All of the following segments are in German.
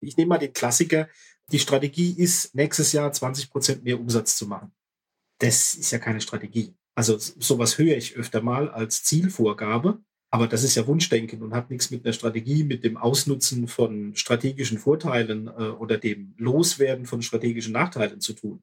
Ich nehme mal den Klassiker. Die Strategie ist, nächstes Jahr 20 Prozent mehr Umsatz zu machen. Das ist ja keine Strategie. Also sowas höre ich öfter mal als Zielvorgabe. Aber das ist ja Wunschdenken und hat nichts mit einer Strategie, mit dem Ausnutzen von strategischen Vorteilen äh, oder dem Loswerden von strategischen Nachteilen zu tun.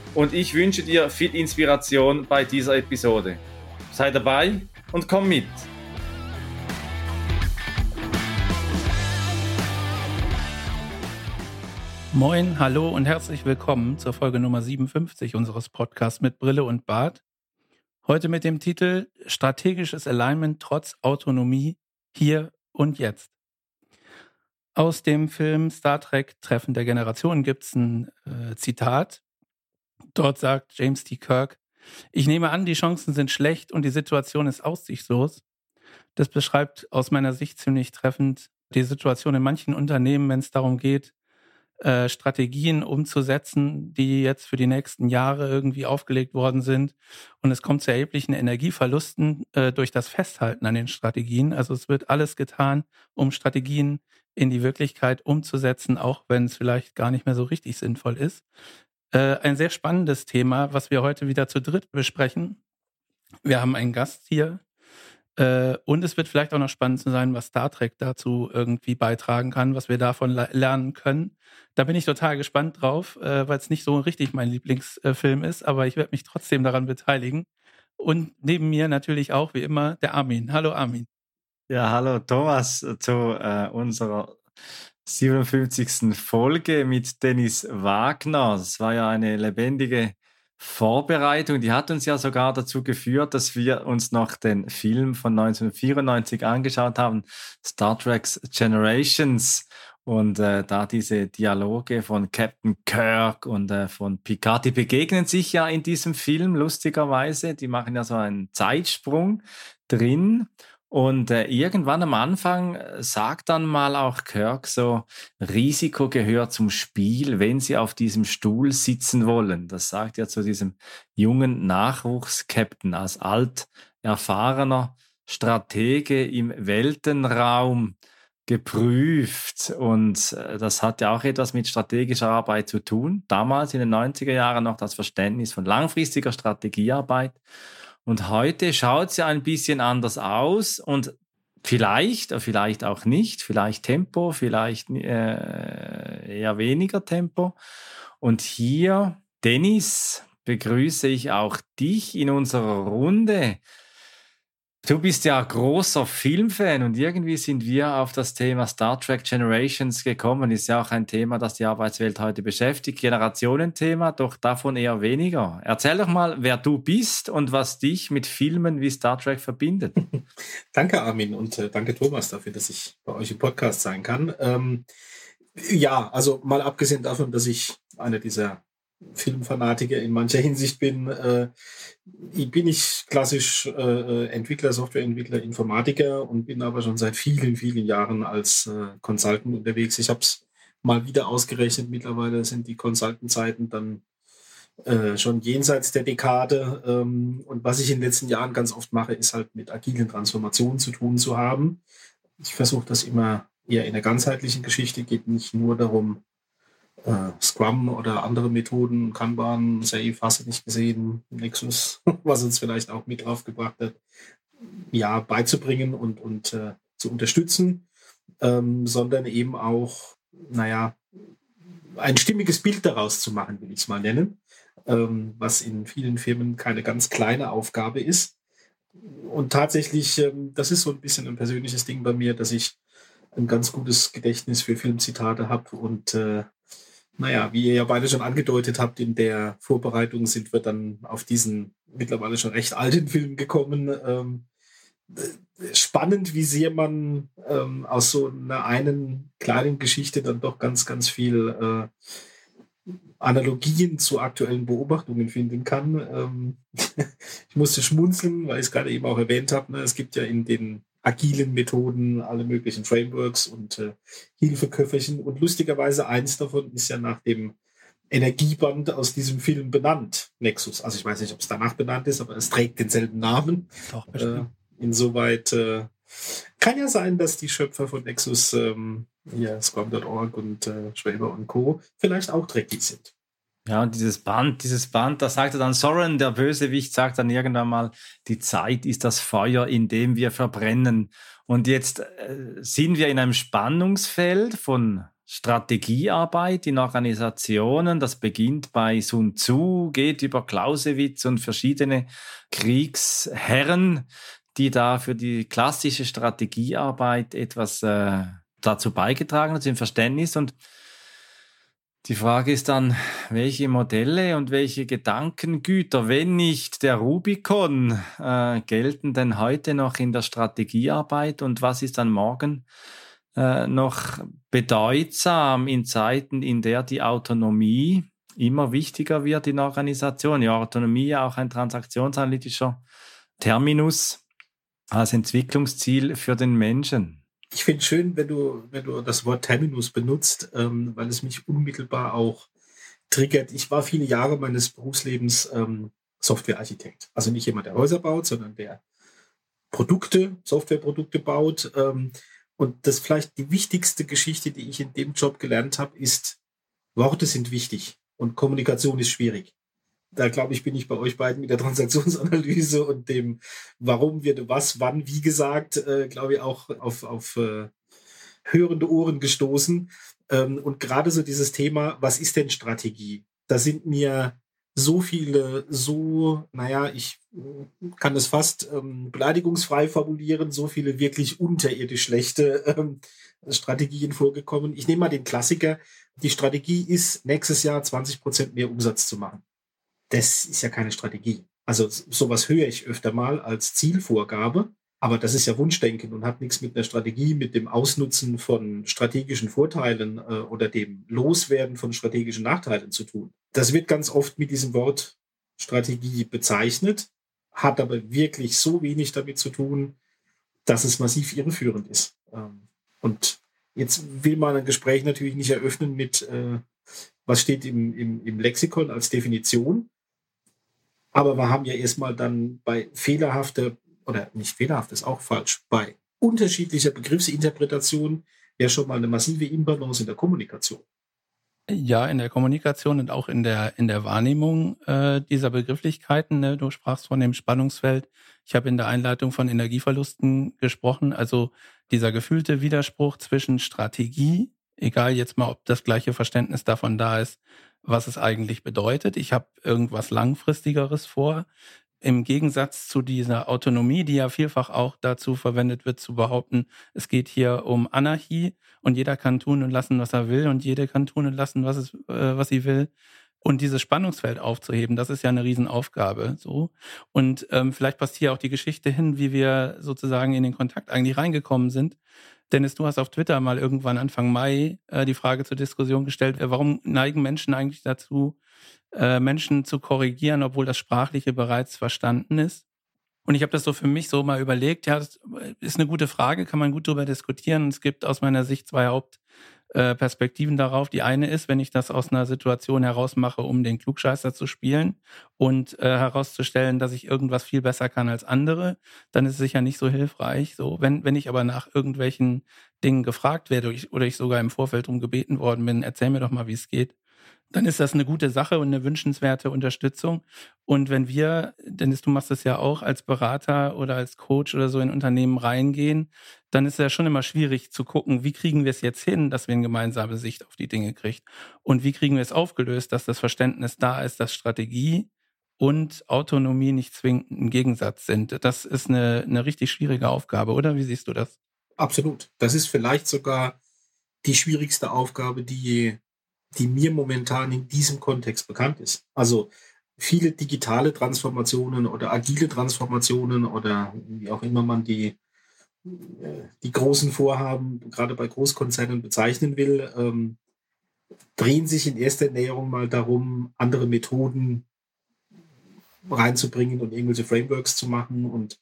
und ich wünsche dir viel Inspiration bei dieser Episode. Sei dabei und komm mit. Moin, hallo und herzlich willkommen zur Folge Nummer 57 unseres Podcasts mit Brille und Bart. Heute mit dem Titel Strategisches Alignment trotz Autonomie hier und jetzt. Aus dem Film Star Trek Treffen der Generation gibt es ein äh, Zitat, Dort sagt James T. Kirk, ich nehme an, die Chancen sind schlecht und die Situation ist aussichtslos. Das beschreibt aus meiner Sicht ziemlich treffend die Situation in manchen Unternehmen, wenn es darum geht, äh, Strategien umzusetzen, die jetzt für die nächsten Jahre irgendwie aufgelegt worden sind. Und es kommt zu erheblichen Energieverlusten äh, durch das Festhalten an den Strategien. Also es wird alles getan, um Strategien in die Wirklichkeit umzusetzen, auch wenn es vielleicht gar nicht mehr so richtig sinnvoll ist. Äh, ein sehr spannendes Thema, was wir heute wieder zu dritt besprechen. Wir haben einen Gast hier. Äh, und es wird vielleicht auch noch spannend zu sein, was Star Trek dazu irgendwie beitragen kann, was wir davon lernen können. Da bin ich total gespannt drauf, äh, weil es nicht so richtig mein Lieblingsfilm ist, aber ich werde mich trotzdem daran beteiligen. Und neben mir natürlich auch, wie immer, der Armin. Hallo Armin. Ja, hallo Thomas zu äh, unserer 57. Folge mit Dennis Wagner. Das war ja eine lebendige Vorbereitung. Die hat uns ja sogar dazu geführt, dass wir uns noch den Film von 1994 angeschaut haben, Star Trek Generations. Und äh, da diese Dialoge von Captain Kirk und äh, von Picard, die begegnen sich ja in diesem Film lustigerweise. Die machen ja so einen Zeitsprung drin. Und äh, irgendwann am Anfang äh, sagt dann mal auch Kirk so, Risiko gehört zum Spiel, wenn Sie auf diesem Stuhl sitzen wollen. Das sagt er zu diesem jungen Nachwuchskapitän als alt erfahrener Stratege im Weltenraum geprüft. Und äh, das hat ja auch etwas mit strategischer Arbeit zu tun. Damals in den 90er Jahren noch das Verständnis von langfristiger Strategiearbeit. Und heute schaut es ja ein bisschen anders aus und vielleicht, vielleicht auch nicht, vielleicht Tempo, vielleicht äh, eher weniger Tempo. Und hier, Dennis, begrüße ich auch dich in unserer Runde. Du bist ja großer Filmfan und irgendwie sind wir auf das Thema Star Trek Generations gekommen. Ist ja auch ein Thema, das die Arbeitswelt heute beschäftigt. Generationenthema, doch davon eher weniger. Erzähl doch mal, wer du bist und was dich mit Filmen wie Star Trek verbindet. danke, Armin, und äh, danke, Thomas, dafür, dass ich bei euch im Podcast sein kann. Ähm, ja, also mal abgesehen davon, dass ich einer dieser Filmfanatiker in mancher Hinsicht bin, äh, bin ich klassisch äh, Entwickler, Softwareentwickler, Informatiker und bin aber schon seit vielen, vielen Jahren als äh, Consultant unterwegs. Ich habe es mal wieder ausgerechnet. Mittlerweile sind die Consultant-Zeiten dann schon jenseits der Dekade. Ähm, und was ich in den letzten Jahren ganz oft mache, ist halt mit agilen Transformationen zu tun zu haben. Ich versuche das immer eher in der ganzheitlichen Geschichte, geht nicht nur darum, äh, Scrum oder andere Methoden, Kanban, Safe, hast du nicht gesehen, Nexus, was uns vielleicht auch mit aufgebracht hat, ja, beizubringen und, und äh, zu unterstützen, ähm, sondern eben auch, naja, ein stimmiges Bild daraus zu machen, will ich es mal nennen, ähm, was in vielen Firmen keine ganz kleine Aufgabe ist. Und tatsächlich, ähm, das ist so ein bisschen ein persönliches Ding bei mir, dass ich ein ganz gutes Gedächtnis für Filmzitate habe und äh, naja, wie ihr ja beide schon angedeutet habt, in der Vorbereitung sind wir dann auf diesen mittlerweile schon recht alten Film gekommen. Ähm, spannend, wie sehr man ähm, aus so einer einen kleinen Geschichte dann doch ganz, ganz viel äh, Analogien zu aktuellen Beobachtungen finden kann. Ähm, ich musste schmunzeln, weil ich es gerade eben auch erwähnt habe. Ne? Es gibt ja in den agilen Methoden alle möglichen Frameworks und äh, Hilfeköfferchen. Und lustigerweise eins davon ist ja nach dem Energieband aus diesem Film benannt, Nexus. Also ich weiß nicht, ob es danach benannt ist, aber es trägt denselben Namen. Doch. Äh, insoweit äh, kann ja sein, dass die Schöpfer von Nexus, ähm, ja, Scrum.org und äh, Schwaber und Co. vielleicht auch dreckig sind. Ja, und dieses Band, dieses Band, da sagte dann Soren, der Bösewicht, sagt dann irgendwann mal, die Zeit ist das Feuer, in dem wir verbrennen. Und jetzt äh, sind wir in einem Spannungsfeld von Strategiearbeit in Organisationen. Das beginnt bei Sun Tzu, geht über Clausewitz und verschiedene Kriegsherren, die da für die klassische Strategiearbeit etwas äh, dazu beigetragen haben, zum Verständnis. Und die Frage ist dann, welche Modelle und welche Gedankengüter, wenn nicht der Rubicon, äh, gelten denn heute noch in der Strategiearbeit und was ist dann morgen äh, noch bedeutsam in Zeiten, in der die Autonomie immer wichtiger wird in Organisationen? Ja, Autonomie ja auch ein transaktionsanalytischer Terminus als Entwicklungsziel für den Menschen. Ich finde schön, wenn du, wenn du das Wort Terminus benutzt, ähm, weil es mich unmittelbar auch triggert. Ich war viele Jahre meines Berufslebens ähm, Softwarearchitekt. Also nicht jemand, der Häuser baut, sondern der Produkte, Softwareprodukte baut. Ähm, und das vielleicht die wichtigste Geschichte, die ich in dem Job gelernt habe, ist, Worte sind wichtig und Kommunikation ist schwierig da glaube ich, bin ich bei euch beiden mit der Transaktionsanalyse und dem, warum wird was, wann, wie gesagt, äh, glaube ich, auch auf, auf äh, hörende Ohren gestoßen. Ähm, und gerade so dieses Thema, was ist denn Strategie? Da sind mir so viele, so, naja, ich kann es fast ähm, beleidigungsfrei formulieren, so viele wirklich unterirdisch schlechte ähm, Strategien vorgekommen. Ich nehme mal den Klassiker. Die Strategie ist, nächstes Jahr 20 Prozent mehr Umsatz zu machen das ist ja keine Strategie. Also sowas höre ich öfter mal als Zielvorgabe, aber das ist ja Wunschdenken und hat nichts mit einer Strategie, mit dem Ausnutzen von strategischen Vorteilen äh, oder dem Loswerden von strategischen Nachteilen zu tun. Das wird ganz oft mit diesem Wort Strategie bezeichnet, hat aber wirklich so wenig damit zu tun, dass es massiv irreführend ist. Ähm, und jetzt will man ein Gespräch natürlich nicht eröffnen mit, äh, was steht im, im, im Lexikon als Definition, aber wir haben ja erstmal dann bei fehlerhafter, oder nicht fehlerhaft ist auch falsch, bei unterschiedlicher Begriffsinterpretation ja schon mal eine massive Imbalance in der Kommunikation. Ja, in der Kommunikation und auch in der, in der Wahrnehmung äh, dieser Begrifflichkeiten. Ne? Du sprachst von dem Spannungsfeld. Ich habe in der Einleitung von Energieverlusten gesprochen. Also dieser gefühlte Widerspruch zwischen Strategie, egal jetzt mal, ob das gleiche Verständnis davon da ist, was es eigentlich bedeutet. Ich habe irgendwas Langfristigeres vor. Im Gegensatz zu dieser Autonomie, die ja vielfach auch dazu verwendet wird, zu behaupten, es geht hier um Anarchie und jeder kann tun und lassen, was er will und jede kann tun und lassen, was, es, äh, was sie will. Und dieses Spannungsfeld aufzuheben, das ist ja eine Riesenaufgabe. So. Und ähm, vielleicht passt hier auch die Geschichte hin, wie wir sozusagen in den Kontakt eigentlich reingekommen sind. Dennis, du hast auf Twitter mal irgendwann Anfang Mai äh, die Frage zur Diskussion gestellt, äh, warum neigen Menschen eigentlich dazu, äh, Menschen zu korrigieren, obwohl das Sprachliche bereits verstanden ist? Und ich habe das so für mich so mal überlegt, ja, das ist eine gute Frage, kann man gut darüber diskutieren. Es gibt aus meiner Sicht zwei Haupt äh, Perspektiven darauf. Die eine ist, wenn ich das aus einer Situation heraus mache, um den Klugscheißer zu spielen und äh, herauszustellen, dass ich irgendwas viel besser kann als andere, dann ist es sicher nicht so hilfreich. So, wenn, wenn ich aber nach irgendwelchen Dingen gefragt werde oder ich, sogar im Vorfeld darum gebeten worden bin, erzähl mir doch mal, wie es geht, dann ist das eine gute Sache und eine wünschenswerte Unterstützung. Und wenn wir, Dennis, du machst das ja auch als Berater oder als Coach oder so in Unternehmen reingehen, dann ist es ja schon immer schwierig zu gucken, wie kriegen wir es jetzt hin, dass wir eine gemeinsame Sicht auf die Dinge kriegen. Und wie kriegen wir es aufgelöst, dass das Verständnis da ist, dass Strategie und Autonomie nicht zwingend ein Gegensatz sind. Das ist eine, eine richtig schwierige Aufgabe, oder? Wie siehst du das? Absolut. Das ist vielleicht sogar die schwierigste Aufgabe, die die mir momentan in diesem Kontext bekannt ist. Also viele digitale Transformationen oder agile Transformationen oder wie auch immer man die, die großen Vorhaben gerade bei Großkonzernen bezeichnen will, ähm, drehen sich in erster Näherung mal darum, andere Methoden reinzubringen und irgendwelche Frameworks zu machen und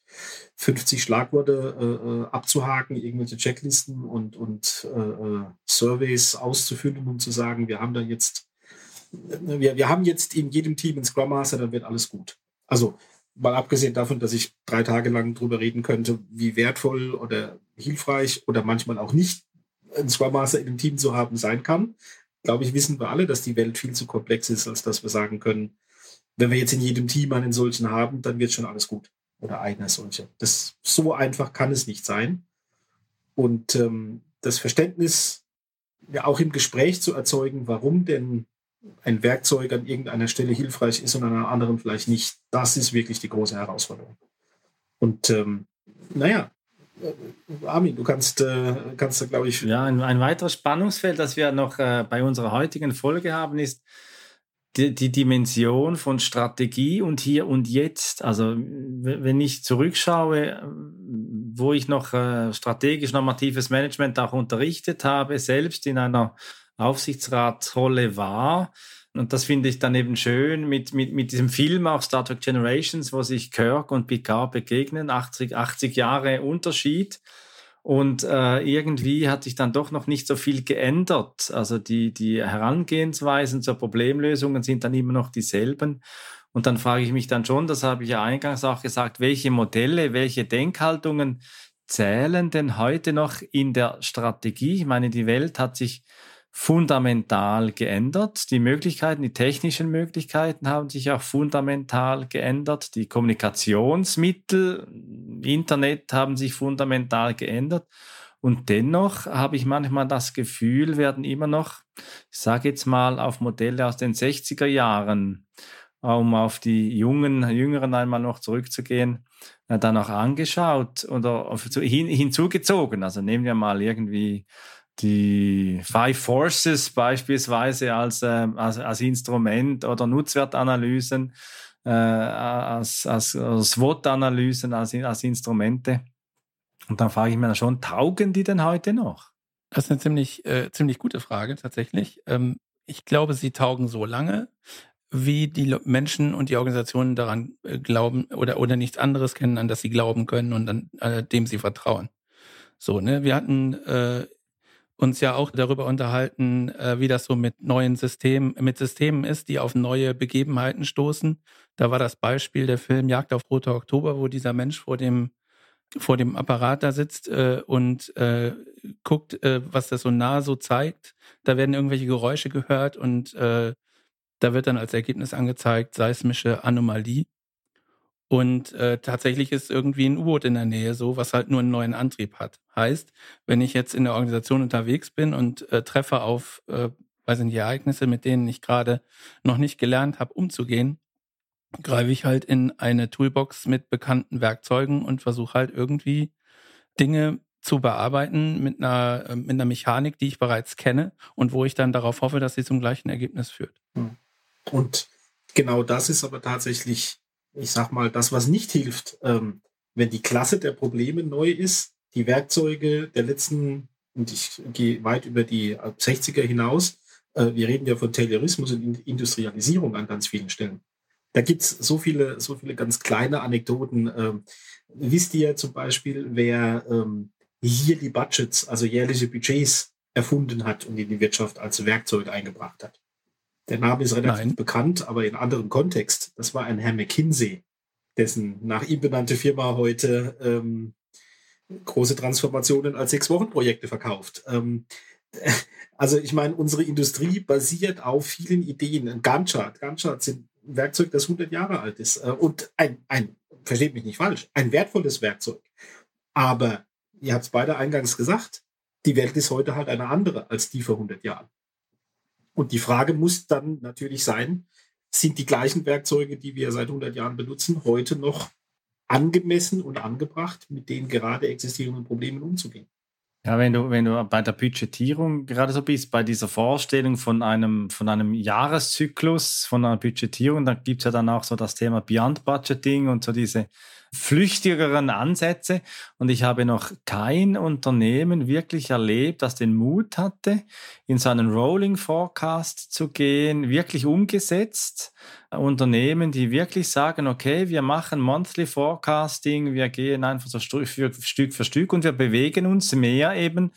50 Schlagworte äh, äh, abzuhaken, irgendwelche Checklisten und, und äh, äh, Surveys auszufüllen und zu sagen, wir haben da jetzt, äh, wir, wir haben jetzt in jedem Team einen Scrum Master, dann wird alles gut. Also mal abgesehen davon, dass ich drei Tage lang drüber reden könnte, wie wertvoll oder hilfreich oder manchmal auch nicht ein Scrum Master in einem Team zu haben sein kann, glaube ich, wissen wir alle, dass die Welt viel zu komplex ist, als dass wir sagen können, wenn wir jetzt in jedem Team einen solchen haben, dann wird schon alles gut. Oder einer solche. Das so einfach kann es nicht sein. Und ähm, das Verständnis ja auch im Gespräch zu erzeugen, warum denn ein Werkzeug an irgendeiner Stelle hilfreich ist und an einer anderen vielleicht nicht, das ist wirklich die große Herausforderung. Und ähm, naja, äh, Armin, du kannst, äh, kannst da, glaube ich. Ja, ein, ein, weiteres Spannungsfeld, das wir noch äh, bei unserer heutigen Folge haben, ist, die, die Dimension von Strategie und hier und jetzt. Also wenn ich zurückschaue, wo ich noch äh, strategisch normatives Management auch unterrichtet habe, selbst in einer Aufsichtsratsrolle war, und das finde ich dann eben schön mit, mit, mit diesem Film auch Star Trek Generations, wo sich Kirk und Picard begegnen, 80, 80 Jahre Unterschied. Und äh, irgendwie hat sich dann doch noch nicht so viel geändert. Also die, die Herangehensweisen zur Problemlösungen sind dann immer noch dieselben. Und dann frage ich mich dann schon, das habe ich ja eingangs auch gesagt, welche Modelle, welche Denkhaltungen zählen denn heute noch in der Strategie? Ich meine, die Welt hat sich fundamental geändert. Die Möglichkeiten, die technischen Möglichkeiten haben sich auch fundamental geändert. Die Kommunikationsmittel, Internet haben sich fundamental geändert. Und dennoch habe ich manchmal das Gefühl, werden immer noch, ich sage jetzt mal, auf Modelle aus den 60er Jahren, um auf die jungen, Jüngeren einmal noch zurückzugehen, dann auch angeschaut oder hin, hinzugezogen. Also nehmen wir mal irgendwie die Five Forces beispielsweise als, äh, als, als Instrument oder Nutzwertanalysen, äh, als, als, als SWOT-Analysen, als, als Instrumente. Und dann frage ich mir schon, taugen die denn heute noch? Das ist eine ziemlich, äh, ziemlich gute Frage tatsächlich. Ähm, ich glaube, sie taugen so lange, wie die Menschen und die Organisationen daran äh, glauben oder, oder nichts anderes kennen, an das sie glauben können und an äh, dem sie vertrauen. So, ne? Wir hatten äh, uns ja auch darüber unterhalten, äh, wie das so mit neuen Systemen, mit Systemen ist, die auf neue Begebenheiten stoßen. Da war das Beispiel der Film Jagd auf Roter Oktober, wo dieser Mensch vor dem vor dem Apparat da sitzt äh, und äh, guckt, äh, was das so nah so zeigt. Da werden irgendwelche Geräusche gehört und äh, da wird dann als Ergebnis angezeigt seismische Anomalie. Und äh, tatsächlich ist irgendwie ein U-Boot in der Nähe so, was halt nur einen neuen Antrieb hat. Heißt, wenn ich jetzt in der Organisation unterwegs bin und äh, treffe auf, äh, weiß nicht, Ereignisse, mit denen ich gerade noch nicht gelernt habe, umzugehen, greife ich halt in eine Toolbox mit bekannten Werkzeugen und versuche halt irgendwie Dinge zu bearbeiten mit einer, äh, mit einer Mechanik, die ich bereits kenne und wo ich dann darauf hoffe, dass sie zum gleichen Ergebnis führt. Hm. Und genau das ist aber tatsächlich ich sag mal, das, was nicht hilft, ähm, wenn die Klasse der Probleme neu ist, die Werkzeuge der letzten, und ich gehe weit über die 60er hinaus, äh, wir reden ja von Taylorismus und Industrialisierung an ganz vielen Stellen. Da gibt's so viele, so viele ganz kleine Anekdoten. Ähm, wisst ihr zum Beispiel, wer ähm, hier die Budgets, also jährliche Budgets erfunden hat und in die Wirtschaft als Werkzeug eingebracht hat? Der Name ist relativ Nein. bekannt, aber in anderem Kontext. Das war ein Herr McKinsey, dessen nach ihm benannte Firma heute ähm, große Transformationen als Sechs-Wochen-Projekte verkauft. Ähm, also ich meine, unsere Industrie basiert auf vielen Ideen. Ein Gantt-Chart. Gantt-Charts sind ein Werkzeug, das 100 Jahre alt ist. Äh, und ein, ein, versteht mich nicht falsch, ein wertvolles Werkzeug. Aber ihr habt es beide eingangs gesagt, die Welt ist heute halt eine andere als die vor 100 Jahren. Und die Frage muss dann natürlich sein, sind die gleichen Werkzeuge, die wir seit 100 Jahren benutzen, heute noch angemessen und angebracht, mit den gerade existierenden Problemen umzugehen? Ja, wenn du, wenn du bei der Budgetierung gerade so bist, bei dieser Vorstellung von einem, von einem Jahreszyklus, von einer Budgetierung, dann gibt es ja dann auch so das Thema Beyond Budgeting und so diese flüchtigeren Ansätze. Und ich habe noch kein Unternehmen wirklich erlebt, das den Mut hatte, in so einen Rolling Forecast zu gehen, wirklich umgesetzt. Unternehmen, die wirklich sagen, okay, wir machen Monthly Forecasting, wir gehen einfach so Stück für Stück, und wir bewegen uns mehr eben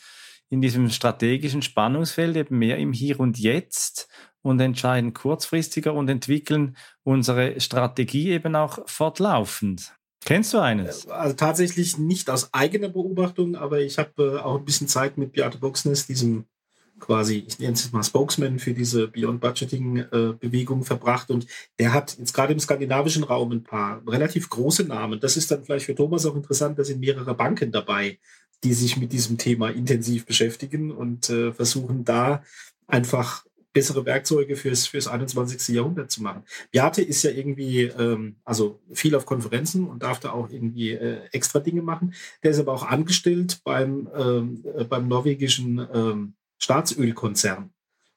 in diesem strategischen Spannungsfeld, eben mehr im Hier und Jetzt und entscheiden kurzfristiger und entwickeln unsere Strategie eben auch fortlaufend. Kennst du eines? Äh, also tatsächlich nicht aus eigener Beobachtung, aber ich habe äh, auch ein bisschen Zeit mit Beate Boxness, diesem quasi, ich nenne es mal Spokesman für diese Beyond Budgeting äh, Bewegung verbracht und der hat jetzt gerade im skandinavischen Raum ein paar relativ große Namen. Das ist dann vielleicht für Thomas auch interessant, da sind mehrere Banken dabei, die sich mit diesem Thema intensiv beschäftigen und äh, versuchen da einfach bessere Werkzeuge fürs, fürs 21. Jahrhundert zu machen. Beate ist ja irgendwie, ähm, also viel auf Konferenzen und darf da auch irgendwie äh, extra Dinge machen. Der ist aber auch angestellt beim, ähm, äh, beim norwegischen ähm, Staatsölkonzern.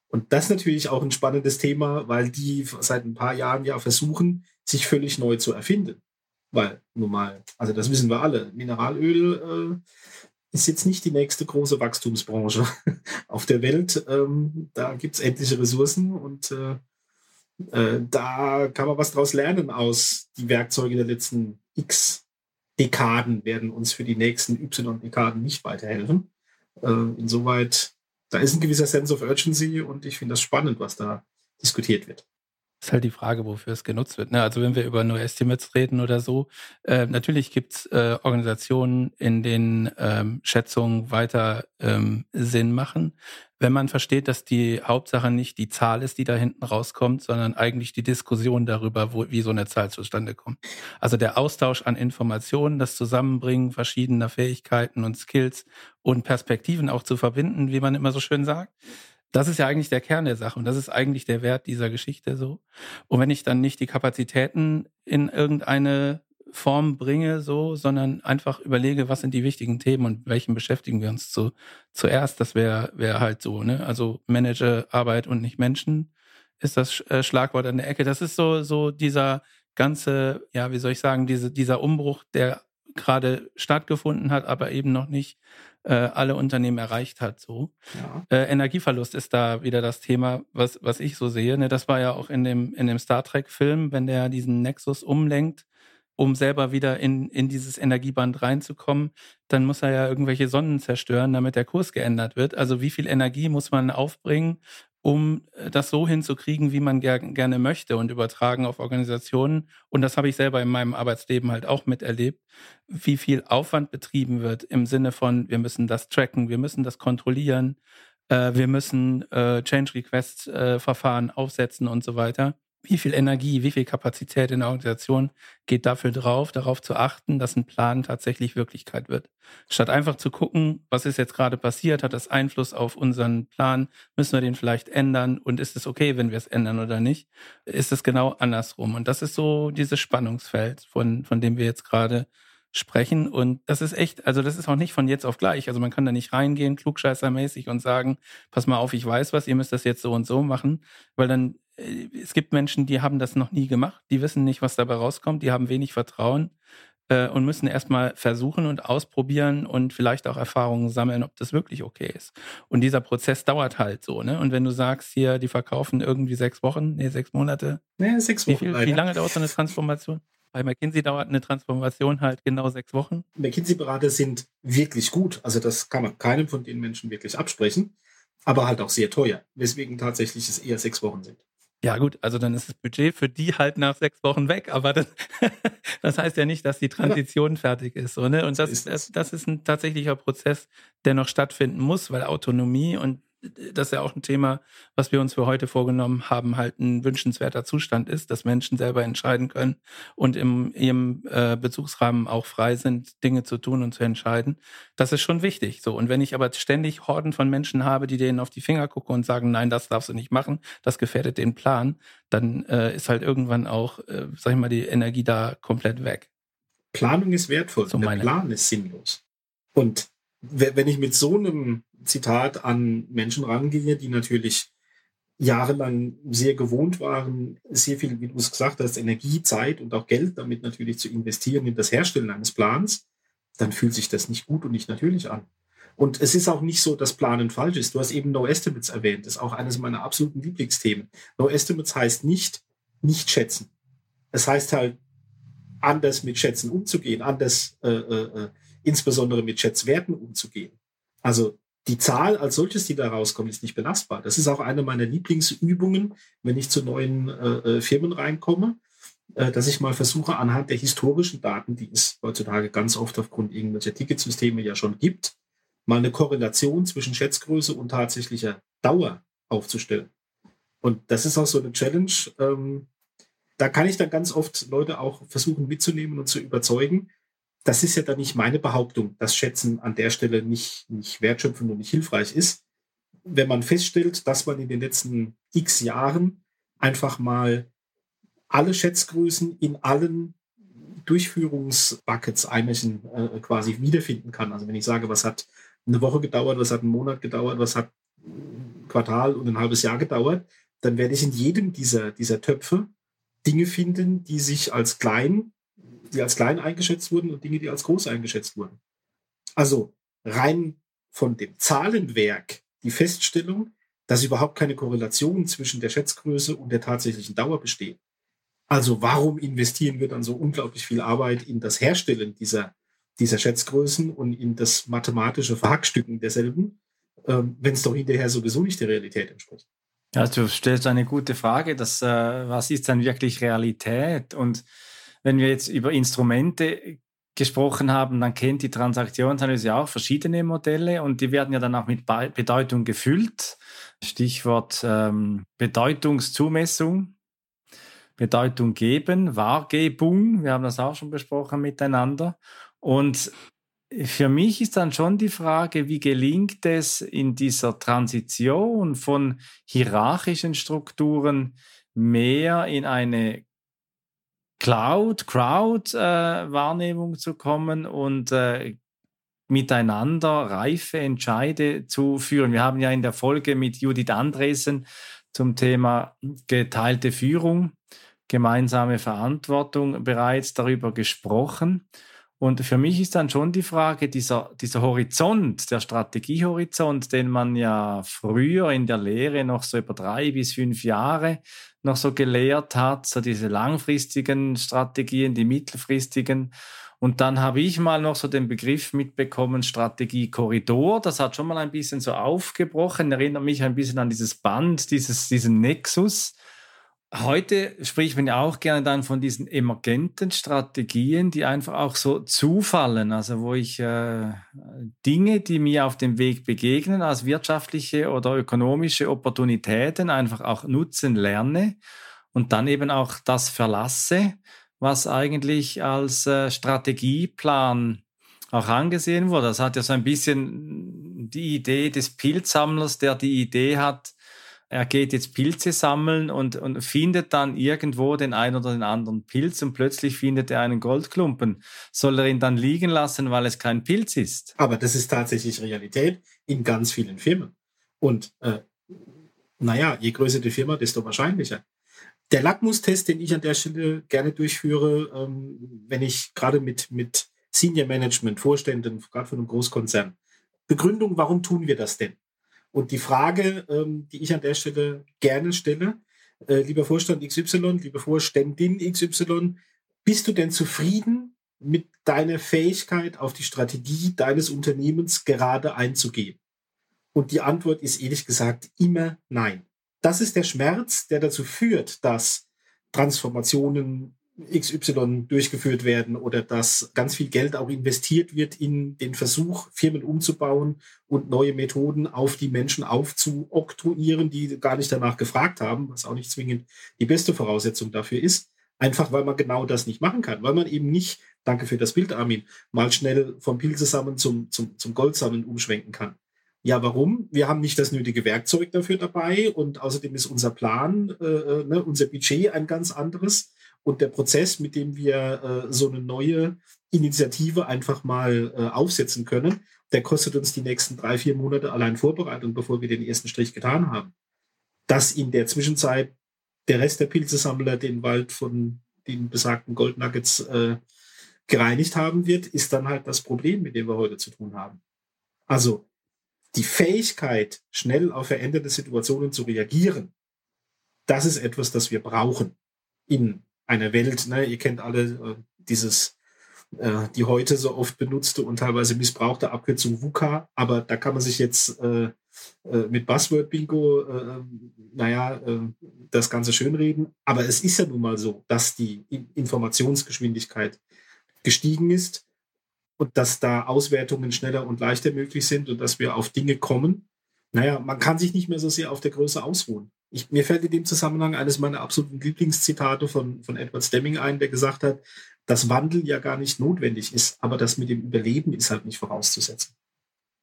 Und das ist natürlich auch ein spannendes Thema, weil die seit ein paar Jahren ja versuchen, sich völlig neu zu erfinden. Weil nun mal, also das wissen wir alle, Mineralöl äh, ist jetzt nicht die nächste große Wachstumsbranche auf der Welt. Ähm, da gibt es endliche Ressourcen und äh, äh, da kann man was draus lernen aus die Werkzeuge der letzten X Dekaden werden uns für die nächsten Y-Dekaden nicht weiterhelfen. Äh, insoweit, da ist ein gewisser Sense of Urgency und ich finde das spannend, was da diskutiert wird. Ist halt die Frage, wofür es genutzt wird. Ne? Also wenn wir über No Estimates reden oder so, äh, natürlich gibt es äh, Organisationen, in denen ähm, Schätzungen weiter ähm, Sinn machen. Wenn man versteht, dass die Hauptsache nicht die Zahl ist, die da hinten rauskommt, sondern eigentlich die Diskussion darüber, wo, wie so eine Zahl zustande kommt. Also der Austausch an Informationen, das Zusammenbringen verschiedener Fähigkeiten und Skills und Perspektiven auch zu verbinden, wie man immer so schön sagt. Das ist ja eigentlich der Kern der Sache und das ist eigentlich der Wert dieser Geschichte so. Und wenn ich dann nicht die Kapazitäten in irgendeine Form bringe, so, sondern einfach überlege, was sind die wichtigen Themen und welchen beschäftigen wir uns zu, zuerst, das wäre wär halt so, ne? Also Manager Arbeit und nicht Menschen ist das äh, Schlagwort an der Ecke. Das ist so, so dieser ganze, ja, wie soll ich sagen, diese, dieser Umbruch, der gerade stattgefunden hat, aber eben noch nicht äh, alle Unternehmen erreicht hat. So ja. äh, Energieverlust ist da wieder das Thema, was was ich so sehe. Ne, das war ja auch in dem in dem Star Trek Film, wenn der diesen Nexus umlenkt, um selber wieder in in dieses Energieband reinzukommen, dann muss er ja irgendwelche Sonnen zerstören, damit der Kurs geändert wird. Also wie viel Energie muss man aufbringen, um äh, das so hinzukriegen, wie man ger gerne möchte und übertragen auf Organisationen. Und das habe ich selber in meinem Arbeitsleben halt auch miterlebt, wie viel Aufwand betrieben wird im Sinne von, wir müssen das tracken, wir müssen das kontrollieren, äh, wir müssen äh, Change Request äh, aufsetzen und so weiter wie viel Energie, wie viel Kapazität in der Organisation geht dafür drauf, darauf zu achten, dass ein Plan tatsächlich Wirklichkeit wird. Statt einfach zu gucken, was ist jetzt gerade passiert, hat das Einfluss auf unseren Plan, müssen wir den vielleicht ändern und ist es okay, wenn wir es ändern oder nicht, ist es genau andersrum. Und das ist so dieses Spannungsfeld, von, von dem wir jetzt gerade sprechen. Und das ist echt, also das ist auch nicht von jetzt auf gleich. Also man kann da nicht reingehen, klugscheißermäßig und sagen, pass mal auf, ich weiß was, ihr müsst das jetzt so und so machen, weil dann es gibt Menschen, die haben das noch nie gemacht, die wissen nicht, was dabei rauskommt, die haben wenig Vertrauen äh, und müssen erstmal versuchen und ausprobieren und vielleicht auch Erfahrungen sammeln, ob das wirklich okay ist. Und dieser Prozess dauert halt so, ne? Und wenn du sagst, hier, die verkaufen irgendwie sechs Wochen, nee, sechs Monate. Nee, sechs Wochen. Wie, viel, wie lange dauert so eine Transformation? Bei McKinsey dauert eine Transformation halt genau sechs Wochen. McKinsey-Berater sind wirklich gut. Also das kann man keinem von den Menschen wirklich absprechen. Aber halt auch sehr teuer. Weswegen tatsächlich es eher sechs Wochen sind. Ja, gut, also dann ist das Budget für die halt nach sechs Wochen weg, aber das, das heißt ja nicht, dass die Transition ja. fertig ist. So, ne? Und das, das, das ist ein tatsächlicher Prozess, der noch stattfinden muss, weil Autonomie und das ist ja auch ein Thema, was wir uns für heute vorgenommen haben, halt ein wünschenswerter Zustand ist, dass Menschen selber entscheiden können und im ihrem äh, Bezugsrahmen auch frei sind, Dinge zu tun und zu entscheiden. Das ist schon wichtig. So und wenn ich aber ständig Horden von Menschen habe, die denen auf die Finger gucken und sagen, nein, das darfst du nicht machen, das gefährdet den Plan, dann äh, ist halt irgendwann auch, äh, sag ich mal, die Energie da komplett weg. Planung ist wertvoll. So der Plan ist sinnlos. Und wenn ich mit so einem Zitat an Menschen rangehe, die natürlich jahrelang sehr gewohnt waren, sehr viel, wie du es gesagt hast, Energie, Zeit und auch Geld damit natürlich zu investieren in das Herstellen eines Plans, dann fühlt sich das nicht gut und nicht natürlich an. Und es ist auch nicht so, dass Planen falsch ist. Du hast eben No Estimates erwähnt. Das ist auch eines meiner absoluten Lieblingsthemen. No Estimates heißt nicht, nicht schätzen. Es heißt halt, anders mit Schätzen umzugehen, anders äh, äh, äh insbesondere mit Schätzwerten umzugehen. Also die Zahl als solches, die da rauskommt, ist nicht belastbar. Das ist auch eine meiner Lieblingsübungen, wenn ich zu neuen äh, äh, Firmen reinkomme, äh, dass ich mal versuche, anhand der historischen Daten, die es heutzutage ganz oft aufgrund irgendwelcher Ticketsysteme ja schon gibt, mal eine Korrelation zwischen Schätzgröße und tatsächlicher Dauer aufzustellen. Und das ist auch so eine Challenge. Ähm, da kann ich dann ganz oft Leute auch versuchen mitzunehmen und zu überzeugen, das ist ja dann nicht meine Behauptung, dass Schätzen an der Stelle nicht, nicht wertschöpfend und nicht hilfreich ist. Wenn man feststellt, dass man in den letzten x Jahren einfach mal alle Schätzgrößen in allen Durchführungsbuckets einmischen äh, quasi wiederfinden kann. Also wenn ich sage, was hat eine Woche gedauert, was hat einen Monat gedauert, was hat ein Quartal und ein halbes Jahr gedauert, dann werde ich in jedem dieser, dieser Töpfe Dinge finden, die sich als klein die als klein eingeschätzt wurden und Dinge, die als groß eingeschätzt wurden. Also rein von dem Zahlenwerk die Feststellung, dass überhaupt keine Korrelation zwischen der Schätzgröße und der tatsächlichen Dauer besteht. Also warum investieren wir dann so unglaublich viel Arbeit in das Herstellen dieser, dieser Schätzgrößen und in das mathematische Verhackstücken derselben, ähm, wenn es doch hinterher sowieso nicht der Realität entspricht? Ja, du stellst eine gute Frage, dass, äh, was ist dann wirklich Realität? Und wenn wir jetzt über Instrumente gesprochen haben, dann kennt die Transaktionsanalyse auch verschiedene Modelle und die werden ja dann auch mit Bedeutung gefüllt. Stichwort ähm, Bedeutungszumessung, Bedeutung geben, Wahrgebung, wir haben das auch schon besprochen miteinander. Und für mich ist dann schon die Frage, wie gelingt es in dieser Transition von hierarchischen Strukturen mehr in eine Cloud, Crowd-Wahrnehmung äh, zu kommen und äh, miteinander reife Entscheide zu führen. Wir haben ja in der Folge mit Judith Andresen zum Thema geteilte Führung, gemeinsame Verantwortung bereits darüber gesprochen. Und für mich ist dann schon die Frage, dieser, dieser Horizont, der Strategiehorizont, den man ja früher in der Lehre noch so über drei bis fünf Jahre noch so gelehrt hat, so diese langfristigen Strategien, die mittelfristigen. Und dann habe ich mal noch so den Begriff mitbekommen, Strategiekorridor. Das hat schon mal ein bisschen so aufgebrochen, erinnert mich ein bisschen an dieses Band, dieses, diesen Nexus. Heute spricht man ja auch gerne dann von diesen emergenten Strategien, die einfach auch so zufallen, also wo ich äh, Dinge, die mir auf dem Weg begegnen, als wirtschaftliche oder ökonomische Opportunitäten einfach auch nutzen lerne und dann eben auch das verlasse, was eigentlich als äh, Strategieplan auch angesehen wurde. Das hat ja so ein bisschen die Idee des Pilzsammlers, der die Idee hat, er geht jetzt Pilze sammeln und, und findet dann irgendwo den einen oder den anderen Pilz und plötzlich findet er einen Goldklumpen. Soll er ihn dann liegen lassen, weil es kein Pilz ist? Aber das ist tatsächlich Realität in ganz vielen Firmen. Und äh, naja, je größer die Firma, desto wahrscheinlicher. Der Lackmustest, den ich an der Stelle gerne durchführe, ähm, wenn ich gerade mit, mit Senior Management, Vorständen, gerade von einem Großkonzern, Begründung, warum tun wir das denn? Und die Frage, ähm, die ich an der Stelle gerne stelle, äh, lieber Vorstand XY, liebe Vorständin XY, bist du denn zufrieden mit deiner Fähigkeit, auf die Strategie deines Unternehmens gerade einzugehen? Und die Antwort ist ehrlich gesagt immer nein. Das ist der Schmerz, der dazu führt, dass Transformationen XY durchgeführt werden oder dass ganz viel Geld auch investiert wird in den Versuch, Firmen umzubauen und neue Methoden auf die Menschen aufzuoktroyieren, die gar nicht danach gefragt haben, was auch nicht zwingend die beste Voraussetzung dafür ist. Einfach weil man genau das nicht machen kann, weil man eben nicht, danke für das Bild, Armin, mal schnell vom Pilzesammeln zum, zum, zum Goldsammeln umschwenken kann. Ja, warum? Wir haben nicht das nötige Werkzeug dafür dabei und außerdem ist unser Plan, äh, äh ne, unser Budget ein ganz anderes. Und der Prozess, mit dem wir äh, so eine neue Initiative einfach mal äh, aufsetzen können, der kostet uns die nächsten drei, vier Monate allein Vorbereitung, bevor wir den ersten Strich getan haben. dass in der Zwischenzeit der Rest der Pilzesammler den Wald von den besagten Goldnuggets äh, gereinigt haben wird, ist dann halt das Problem, mit dem wir heute zu tun haben. Also die Fähigkeit, schnell auf veränderte Situationen zu reagieren, das ist etwas, das wir brauchen in einer Welt. Ne? Ihr kennt alle äh, dieses, äh, die heute so oft benutzte und teilweise missbrauchte Abkürzung VUCA, aber da kann man sich jetzt äh, äh, mit Buzzword-Bingo, äh, naja, äh, das Ganze schönreden. Aber es ist ja nun mal so, dass die Informationsgeschwindigkeit gestiegen ist und dass da Auswertungen schneller und leichter möglich sind und dass wir auf Dinge kommen. Naja, man kann sich nicht mehr so sehr auf der Größe ausruhen. Ich, mir fällt in dem Zusammenhang eines meiner absoluten Lieblingszitate von, von Edward Stemming ein, der gesagt hat, dass Wandel ja gar nicht notwendig ist, aber das mit dem Überleben ist halt nicht vorauszusetzen.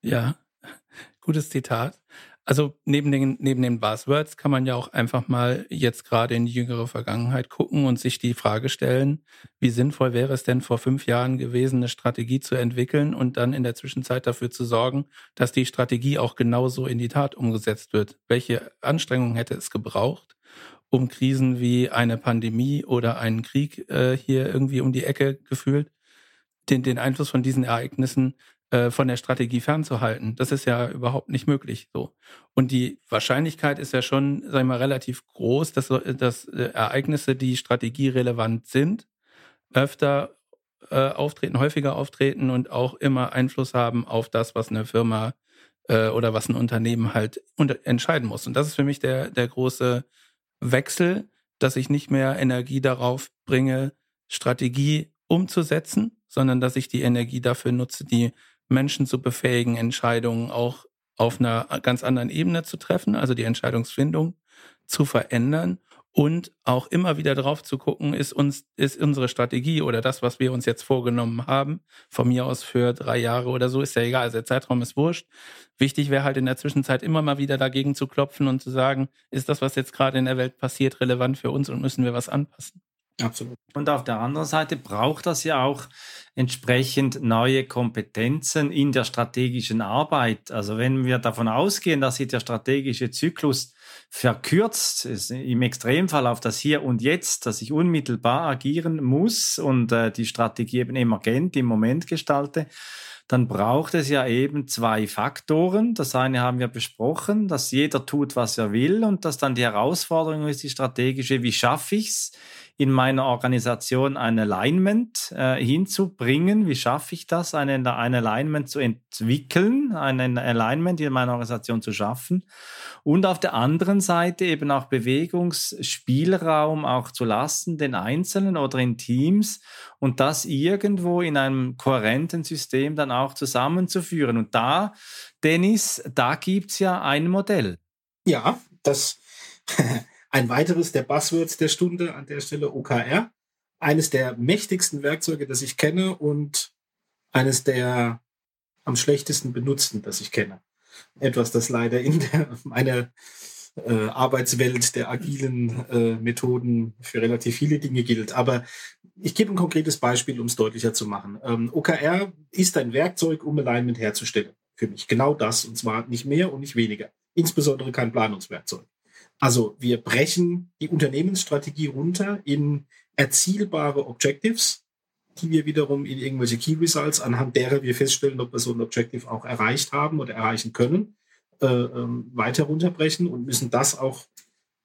Ja, Gutes Zitat. Also neben den, neben den Buzzwords kann man ja auch einfach mal jetzt gerade in die jüngere Vergangenheit gucken und sich die Frage stellen, wie sinnvoll wäre es denn vor fünf Jahren gewesen, eine Strategie zu entwickeln und dann in der Zwischenzeit dafür zu sorgen, dass die Strategie auch genauso in die Tat umgesetzt wird? Welche Anstrengungen hätte es gebraucht, um Krisen wie eine Pandemie oder einen Krieg äh, hier irgendwie um die Ecke gefühlt, den, den Einfluss von diesen Ereignissen äh, von der Strategie fernzuhalten. Das ist ja überhaupt nicht möglich so. Und die Wahrscheinlichkeit ist ja schon, sag ich mal, relativ groß, dass, dass äh, Ereignisse, die strategierelevant sind, öfter äh, auftreten, häufiger auftreten und auch immer Einfluss haben auf das, was eine Firma äh, oder was ein Unternehmen halt entscheiden muss. Und das ist für mich der, der große Wechsel, dass ich nicht mehr Energie darauf bringe, Strategie umzusetzen, sondern dass ich die Energie dafür nutze, die Menschen zu befähigen, Entscheidungen auch auf einer ganz anderen Ebene zu treffen, also die Entscheidungsfindung zu verändern und auch immer wieder drauf zu gucken, ist uns, ist unsere Strategie oder das, was wir uns jetzt vorgenommen haben, von mir aus für drei Jahre oder so, ist ja egal, also der Zeitraum ist wurscht. Wichtig wäre halt in der Zwischenzeit immer mal wieder dagegen zu klopfen und zu sagen, ist das, was jetzt gerade in der Welt passiert, relevant für uns und müssen wir was anpassen? Absolut. Und auf der anderen Seite braucht das ja auch entsprechend neue Kompetenzen in der strategischen Arbeit. Also wenn wir davon ausgehen, dass sich der strategische Zyklus verkürzt, ist im Extremfall auf das Hier und Jetzt, dass ich unmittelbar agieren muss und äh, die Strategie eben emergent im Moment gestalte, dann braucht es ja eben zwei Faktoren. Das eine haben wir besprochen, dass jeder tut, was er will und dass dann die Herausforderung ist, die strategische, wie schaffe ich es, in meiner Organisation ein Alignment äh, hinzubringen. Wie schaffe ich das, ein, ein Alignment zu entwickeln, ein Alignment in meiner Organisation zu schaffen und auf der anderen Seite eben auch Bewegungsspielraum auch zu lassen, den Einzelnen oder in Teams und das irgendwo in einem kohärenten System dann auch zusammenzuführen. Und da, Dennis, da gibt es ja ein Modell. Ja, das Ein weiteres der Buzzwords der Stunde an der Stelle OKR. Eines der mächtigsten Werkzeuge, das ich kenne und eines der am schlechtesten benutzten, das ich kenne. Etwas, das leider in der, meiner äh, Arbeitswelt der agilen äh, Methoden für relativ viele Dinge gilt. Aber ich gebe ein konkretes Beispiel, um es deutlicher zu machen. Ähm, OKR ist ein Werkzeug, um Alignment herzustellen. Für mich genau das, und zwar nicht mehr und nicht weniger. Insbesondere kein Planungswerkzeug. Also wir brechen die Unternehmensstrategie runter in erzielbare Objectives, die wir wiederum in irgendwelche Key Results, anhand derer wir feststellen, ob wir so ein Objective auch erreicht haben oder erreichen können, äh, ähm, weiter runterbrechen und müssen das auch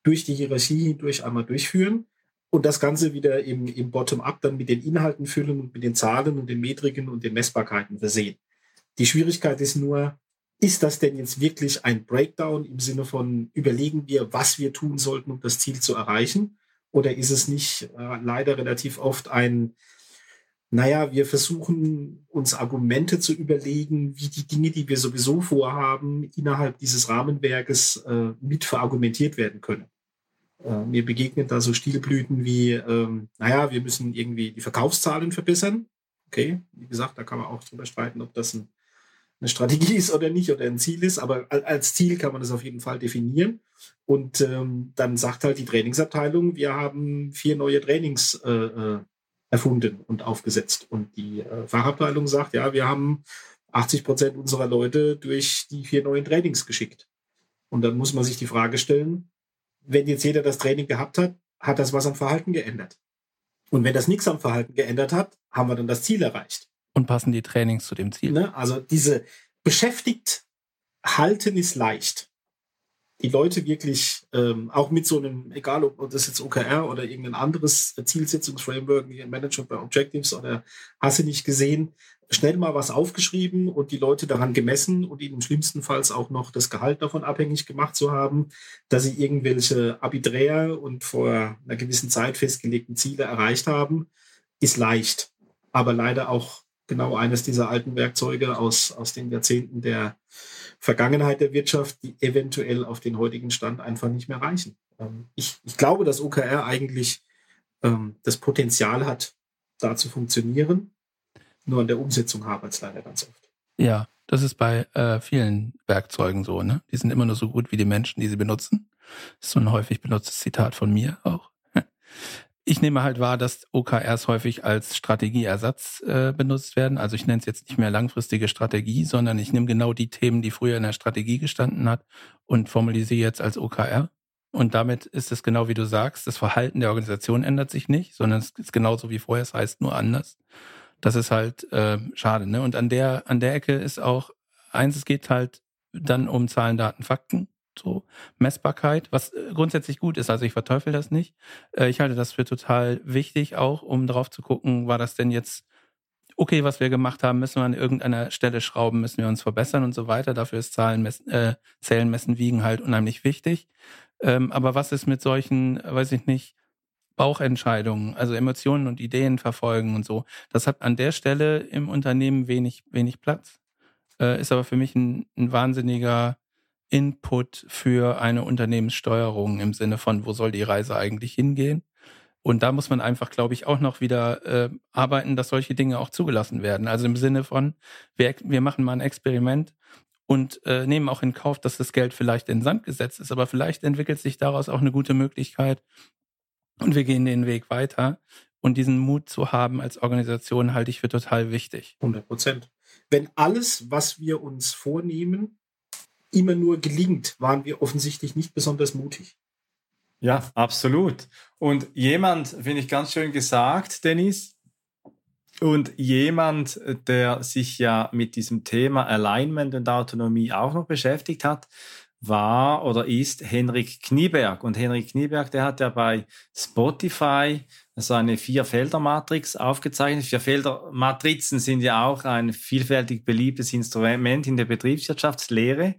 durch die Hierarchie hindurch einmal durchführen und das Ganze wieder im, im Bottom-up dann mit den Inhalten füllen und mit den Zahlen und den Metriken und den Messbarkeiten versehen. Die Schwierigkeit ist nur, ist das denn jetzt wirklich ein Breakdown im Sinne von überlegen wir, was wir tun sollten, um das Ziel zu erreichen? Oder ist es nicht äh, leider relativ oft ein, naja, wir versuchen uns Argumente zu überlegen, wie die Dinge, die wir sowieso vorhaben, innerhalb dieses Rahmenwerkes äh, mit verargumentiert werden können. Äh, mir begegnen da so Stilblüten wie, ähm, naja, wir müssen irgendwie die Verkaufszahlen verbessern. Okay, wie gesagt, da kann man auch drüber streiten, ob das ein eine Strategie ist oder nicht oder ein Ziel ist, aber als Ziel kann man das auf jeden Fall definieren. Und ähm, dann sagt halt die Trainingsabteilung, wir haben vier neue Trainings äh, äh erfunden und aufgesetzt. Und die äh, Fachabteilung sagt, ja, wir haben 80 Prozent unserer Leute durch die vier neuen Trainings geschickt. Und dann muss man sich die Frage stellen, wenn jetzt jeder das Training gehabt hat, hat das was am Verhalten geändert. Und wenn das nichts am Verhalten geändert hat, haben wir dann das Ziel erreicht. Und passen die Trainings zu dem Ziel. Ne? Also diese beschäftigt halten ist leicht. Die Leute wirklich ähm, auch mit so einem, egal ob das jetzt OKR oder irgendein anderes Zielsetzungsframework, wie Management bei Objectives oder hast du nicht gesehen, schnell mal was aufgeschrieben und die Leute daran gemessen und ihnen schlimmstenfalls auch noch das Gehalt davon abhängig gemacht zu haben, dass sie irgendwelche arbiträre und vor einer gewissen Zeit festgelegten Ziele erreicht haben, ist leicht. Aber leider auch genau eines dieser alten Werkzeuge aus, aus den Jahrzehnten der Vergangenheit der Wirtschaft, die eventuell auf den heutigen Stand einfach nicht mehr reichen. Ähm, ich, ich glaube, dass OKR eigentlich ähm, das Potenzial hat, da zu funktionieren. Nur an der Umsetzung hapert es leider ganz oft. Ja, das ist bei äh, vielen Werkzeugen so, ne? Die sind immer nur so gut wie die Menschen, die sie benutzen. Das ist so ein häufig benutztes Zitat von mir auch. Ich nehme halt wahr, dass OKRs häufig als Strategieersatz äh, benutzt werden. Also ich nenne es jetzt nicht mehr langfristige Strategie, sondern ich nehme genau die Themen, die früher in der Strategie gestanden hat und formuliere sie jetzt als OKR. Und damit ist es genau wie du sagst, das Verhalten der Organisation ändert sich nicht, sondern es ist genauso wie vorher, es heißt nur anders. Das ist halt äh, schade. Ne? Und an der, an der Ecke ist auch eins, es geht halt dann um Zahlen, Daten, Fakten, so Messbarkeit, was äh, grundsätzlich gut ist. Also ich verteufel das nicht. Äh, ich halte das für total wichtig, auch um darauf zu gucken, war das denn jetzt okay, was wir gemacht haben, müssen wir an irgendeiner Stelle schrauben, müssen wir uns verbessern und so weiter. Dafür ist Zahlen messen, äh, Zählen, Messen, Wiegen halt unheimlich wichtig. Ähm, aber was ist mit solchen, weiß ich nicht, Bauchentscheidungen, also Emotionen und Ideen verfolgen und so. Das hat an der Stelle im Unternehmen wenig, wenig Platz. Äh, ist aber für mich ein, ein wahnsinniger Input für eine Unternehmenssteuerung im Sinne von, wo soll die Reise eigentlich hingehen? Und da muss man einfach, glaube ich, auch noch wieder äh, arbeiten, dass solche Dinge auch zugelassen werden. Also im Sinne von, wir, wir machen mal ein Experiment und äh, nehmen auch in Kauf, dass das Geld vielleicht in Sand gesetzt ist, aber vielleicht entwickelt sich daraus auch eine gute Möglichkeit, und wir gehen den Weg weiter. Und diesen Mut zu haben als Organisation halte ich für total wichtig. 100 Prozent. Wenn alles, was wir uns vornehmen, immer nur gelingt, waren wir offensichtlich nicht besonders mutig. Ja, absolut. Und jemand, finde ich ganz schön gesagt, Dennis, und jemand, der sich ja mit diesem Thema Alignment und Autonomie auch noch beschäftigt hat, war oder ist Henrik Knieberg. Und Henrik Knieberg, der hat ja bei Spotify so eine Vier-Felder-Matrix aufgezeichnet. Vier-Felder-Matrizen sind ja auch ein vielfältig beliebtes Instrument in der Betriebswirtschaftslehre.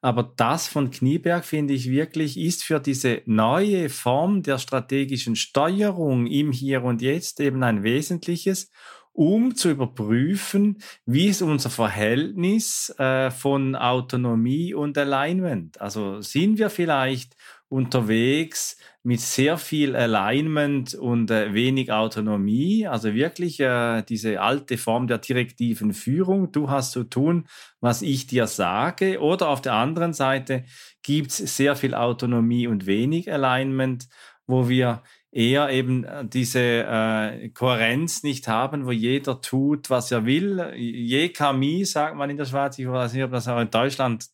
Aber das von Knieberg, finde ich wirklich, ist für diese neue Form der strategischen Steuerung im Hier und Jetzt eben ein wesentliches um zu überprüfen, wie ist unser Verhältnis äh, von Autonomie und Alignment. Also sind wir vielleicht unterwegs mit sehr viel Alignment und äh, wenig Autonomie, also wirklich äh, diese alte Form der direktiven Führung. Du hast zu tun, was ich dir sage. Oder auf der anderen Seite gibt es sehr viel Autonomie und wenig Alignment, wo wir eher eben äh, diese äh, Kohärenz nicht haben, wo jeder tut, was er will. Je Kami, sagt man in der Schweiz, ich weiß nicht, ob das auch in Deutschland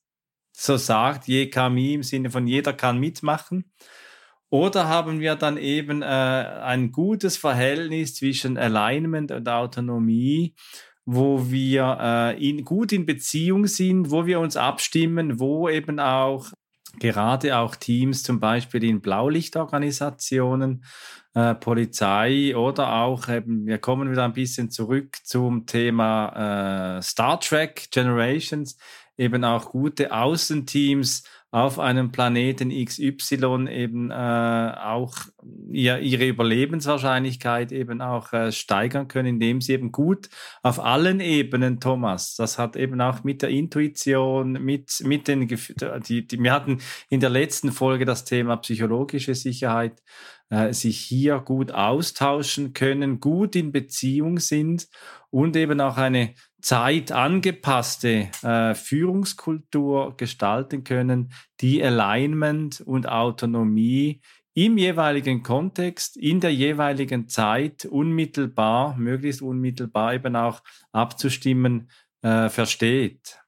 so sagt, je Kami im Sinne von jeder kann mitmachen. Oder haben wir dann eben äh, ein gutes Verhältnis zwischen Alignment und Autonomie, wo wir äh, in, gut in Beziehung sind, wo wir uns abstimmen, wo eben auch gerade auch Teams zum Beispiel in Blaulichtorganisationen, äh, Polizei oder auch eben, wir kommen wieder ein bisschen zurück zum Thema äh, Star Trek Generations, eben auch gute Außenteams auf einem Planeten XY eben äh, auch ihr, ihre Überlebenswahrscheinlichkeit eben auch äh, steigern können, indem sie eben gut auf allen Ebenen, Thomas, das hat eben auch mit der Intuition, mit, mit den, die, die, wir hatten in der letzten Folge das Thema psychologische Sicherheit, äh, sich hier gut austauschen können, gut in Beziehung sind und eben auch eine zeitangepasste äh, Führungskultur gestalten können, die Alignment und Autonomie im jeweiligen Kontext, in der jeweiligen Zeit unmittelbar, möglichst unmittelbar eben auch abzustimmen, äh, versteht.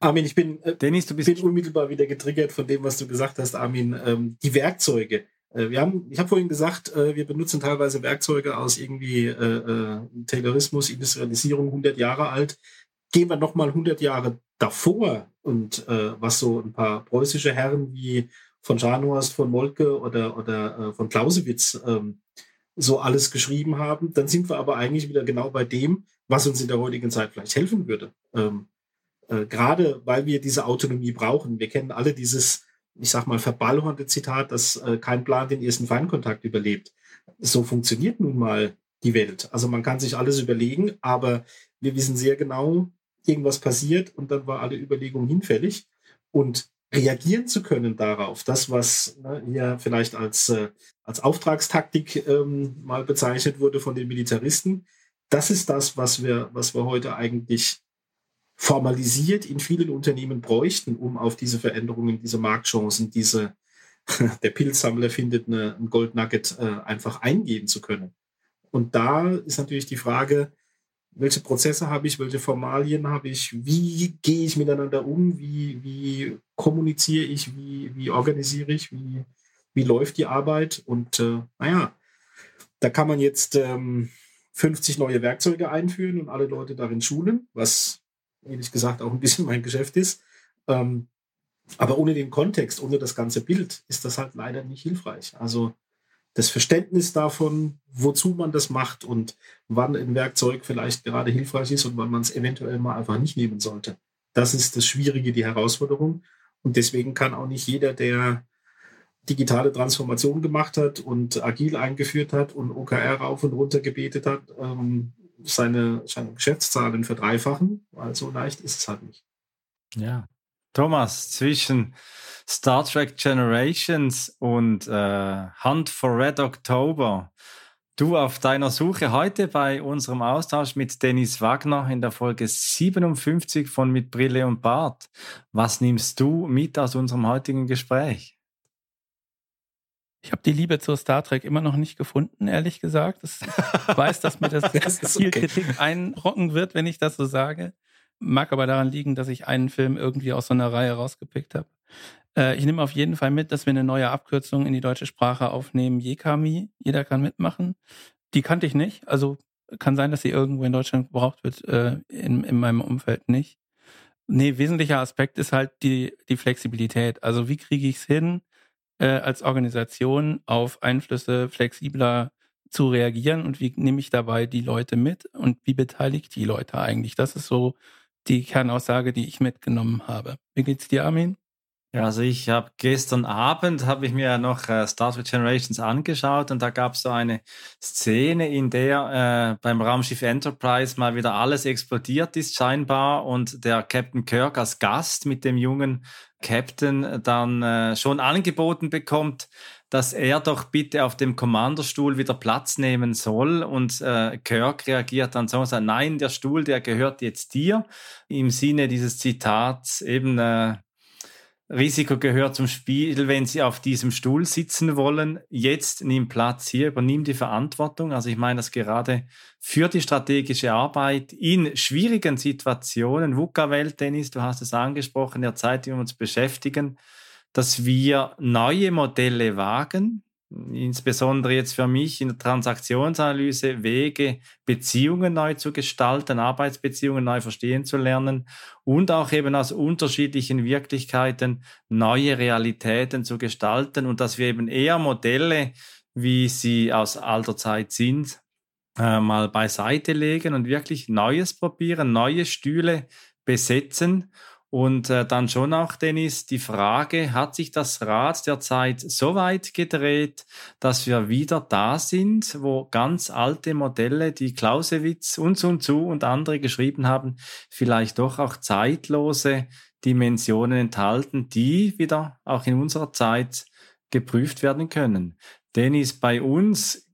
Armin, ich bin, äh, Dennis, du bist bin unmittelbar wieder getriggert von dem, was du gesagt hast, Armin. Ähm, die Werkzeuge. Äh, wir haben, ich habe vorhin gesagt, äh, wir benutzen teilweise Werkzeuge aus irgendwie äh, äh Taylorismus, Industrialisierung 100 Jahre alt. Gehen wir noch mal 100 Jahre davor und äh, was so ein paar preußische Herren wie von Scharnhorst, von Moltke oder, oder äh, von Clausewitz ähm, so alles geschrieben haben, dann sind wir aber eigentlich wieder genau bei dem, was uns in der heutigen Zeit vielleicht helfen würde. Ähm, äh, Gerade weil wir diese Autonomie brauchen. Wir kennen alle dieses, ich sag mal, verballhornte Zitat, dass äh, kein Plan den ersten Feindkontakt überlebt. So funktioniert nun mal die Welt. Also man kann sich alles überlegen, aber wir wissen sehr genau, irgendwas passiert und dann war alle Überlegung hinfällig. Und reagieren zu können darauf, das, was ne, hier vielleicht als, äh, als Auftragstaktik ähm, mal bezeichnet wurde von den Militaristen, das ist das, was wir, was wir heute eigentlich formalisiert in vielen Unternehmen bräuchten, um auf diese Veränderungen, diese Marktchancen, diese der Pilzsammler findet eine, ein Goldnugget äh, einfach eingehen zu können. Und da ist natürlich die Frage, welche Prozesse habe ich, welche Formalien habe ich, wie gehe ich miteinander um, wie, wie kommuniziere ich, wie, wie organisiere ich, wie, wie läuft die Arbeit. Und äh, naja, da kann man jetzt ähm, 50 neue Werkzeuge einführen und alle Leute darin schulen, was ehrlich gesagt auch ein bisschen mein Geschäft ist. Ähm, aber ohne den Kontext, ohne das ganze Bild ist das halt leider nicht hilfreich. Also das Verständnis davon, wozu man das macht und wann ein Werkzeug vielleicht gerade hilfreich ist und wann man es eventuell mal einfach nicht nehmen sollte. Das ist das Schwierige, die Herausforderung. Und deswegen kann auch nicht jeder, der digitale Transformation gemacht hat und agil eingeführt hat und OKR rauf und runter gebetet hat, ähm, seine, seine Geschäftszahlen verdreifachen, weil so leicht ist es halt nicht. Ja. Thomas, zwischen Star Trek Generations und äh, Hunt for Red October. Du auf deiner Suche heute bei unserem Austausch mit Dennis Wagner in der Folge 57 von Mit Brille und Bart. Was nimmst du mit aus unserem heutigen Gespräch? Ich habe die Liebe zur Star Trek immer noch nicht gefunden, ehrlich gesagt. Ich weiß, dass mir das, das viel okay. Kritik einrocken wird, wenn ich das so sage. Mag aber daran liegen, dass ich einen Film irgendwie aus so einer Reihe rausgepickt habe. Äh, ich nehme auf jeden Fall mit, dass wir eine neue Abkürzung in die deutsche Sprache aufnehmen. Jekami, jeder kann mitmachen. Die kannte ich nicht. Also kann sein, dass sie irgendwo in Deutschland gebraucht wird, äh, in, in meinem Umfeld nicht. Nee, wesentlicher Aspekt ist halt die, die Flexibilität. Also wie kriege ich es hin, äh, als Organisation auf Einflüsse flexibler zu reagieren und wie nehme ich dabei die Leute mit und wie beteiligt die Leute eigentlich? Das ist so die Kernaussage, die ich mitgenommen habe. Wie geht's dir, Armin? Ja, also ich habe gestern Abend habe ich mir noch äh, Star Trek Generations angeschaut und da gab es so eine Szene, in der äh, beim Raumschiff Enterprise mal wieder alles explodiert ist scheinbar und der Captain Kirk als Gast mit dem jungen Captain dann äh, schon angeboten bekommt, dass er doch bitte auf dem Kommanderstuhl wieder Platz nehmen soll. Und äh, Kirk reagiert dann so und sagt, nein, der Stuhl, der gehört jetzt dir. Im Sinne dieses Zitats eben, äh, Risiko gehört zum Spiel, wenn Sie auf diesem Stuhl sitzen wollen. Jetzt nimm Platz hier, übernimm die Verantwortung. Also ich meine das gerade für die strategische Arbeit in schwierigen Situationen, VUCA-Welt, Dennis, du hast es angesprochen, der Zeit, die wir uns beschäftigen, dass wir neue Modelle wagen, insbesondere jetzt für mich in der Transaktionsanalyse Wege, Beziehungen neu zu gestalten, Arbeitsbeziehungen neu verstehen zu lernen und auch eben aus unterschiedlichen Wirklichkeiten neue Realitäten zu gestalten und dass wir eben eher Modelle, wie sie aus alter Zeit sind, äh, mal beiseite legen und wirklich Neues probieren, neue Stühle besetzen und äh, dann schon auch, Dennis, die Frage, hat sich das Rad der Zeit so weit gedreht, dass wir wieder da sind, wo ganz alte Modelle, die Clausewitz und Sun Tzu und andere geschrieben haben, vielleicht doch auch zeitlose Dimensionen enthalten, die wieder auch in unserer Zeit geprüft werden können. Dennis, bei uns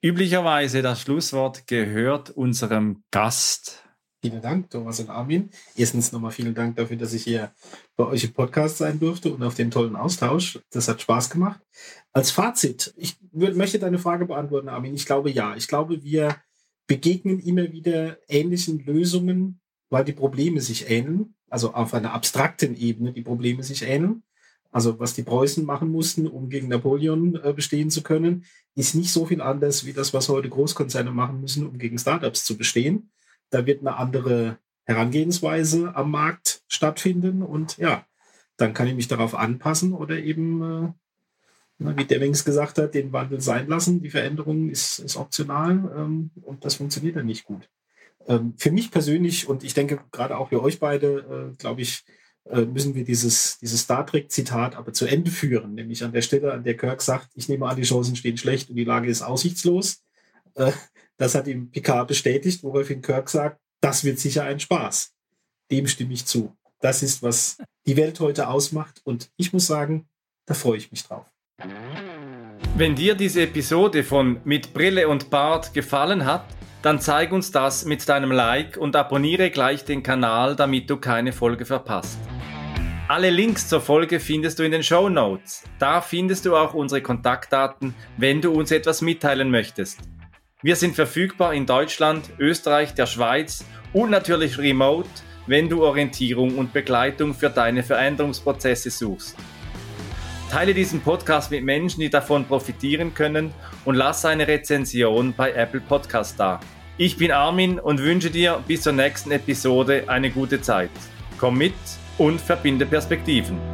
üblicherweise das Schlusswort gehört unserem Gast. Vielen Dank, Thomas und Armin. Erstens nochmal vielen Dank dafür, dass ich hier bei euch im Podcast sein durfte und auf den tollen Austausch. Das hat Spaß gemacht. Als Fazit, ich möchte deine Frage beantworten, Armin. Ich glaube ja. Ich glaube, wir begegnen immer wieder ähnlichen Lösungen, weil die Probleme sich ähneln. also auf einer abstrakten Ebene die Probleme sich ähneln. Also was die Preußen machen mussten, um gegen Napoleon äh, bestehen zu können, ist nicht so viel anders wie das, was heute Großkonzerne machen müssen, um gegen Startups zu bestehen. Da wird eine andere Herangehensweise am Markt stattfinden und ja, dann kann ich mich darauf anpassen oder eben, äh, wie Demings gesagt hat, den Wandel sein lassen. Die Veränderung ist, ist optional ähm, und das funktioniert dann nicht gut. Ähm, für mich persönlich und ich denke gerade auch für euch beide, äh, glaube ich, äh, müssen wir dieses, dieses Star Trek-Zitat aber zu Ende führen, nämlich an der Stelle, an der Kirk sagt, ich nehme an, die Chancen stehen schlecht und die Lage ist aussichtslos. Das hat ihm Picard bestätigt, woraufhin Kirk sagt, das wird sicher ein Spaß. Dem stimme ich zu. Das ist, was die Welt heute ausmacht und ich muss sagen, da freue ich mich drauf. Wenn dir diese Episode von Mit Brille und Bart gefallen hat, dann zeig uns das mit deinem Like und abonniere gleich den Kanal, damit du keine Folge verpasst. Alle Links zur Folge findest du in den Show Notes. Da findest du auch unsere Kontaktdaten, wenn du uns etwas mitteilen möchtest. Wir sind verfügbar in Deutschland, Österreich, der Schweiz und natürlich remote, wenn du Orientierung und Begleitung für deine Veränderungsprozesse suchst. Teile diesen Podcast mit Menschen, die davon profitieren können und lass eine Rezension bei Apple Podcast da. Ich bin Armin und wünsche dir bis zur nächsten Episode eine gute Zeit. Komm mit und verbinde Perspektiven.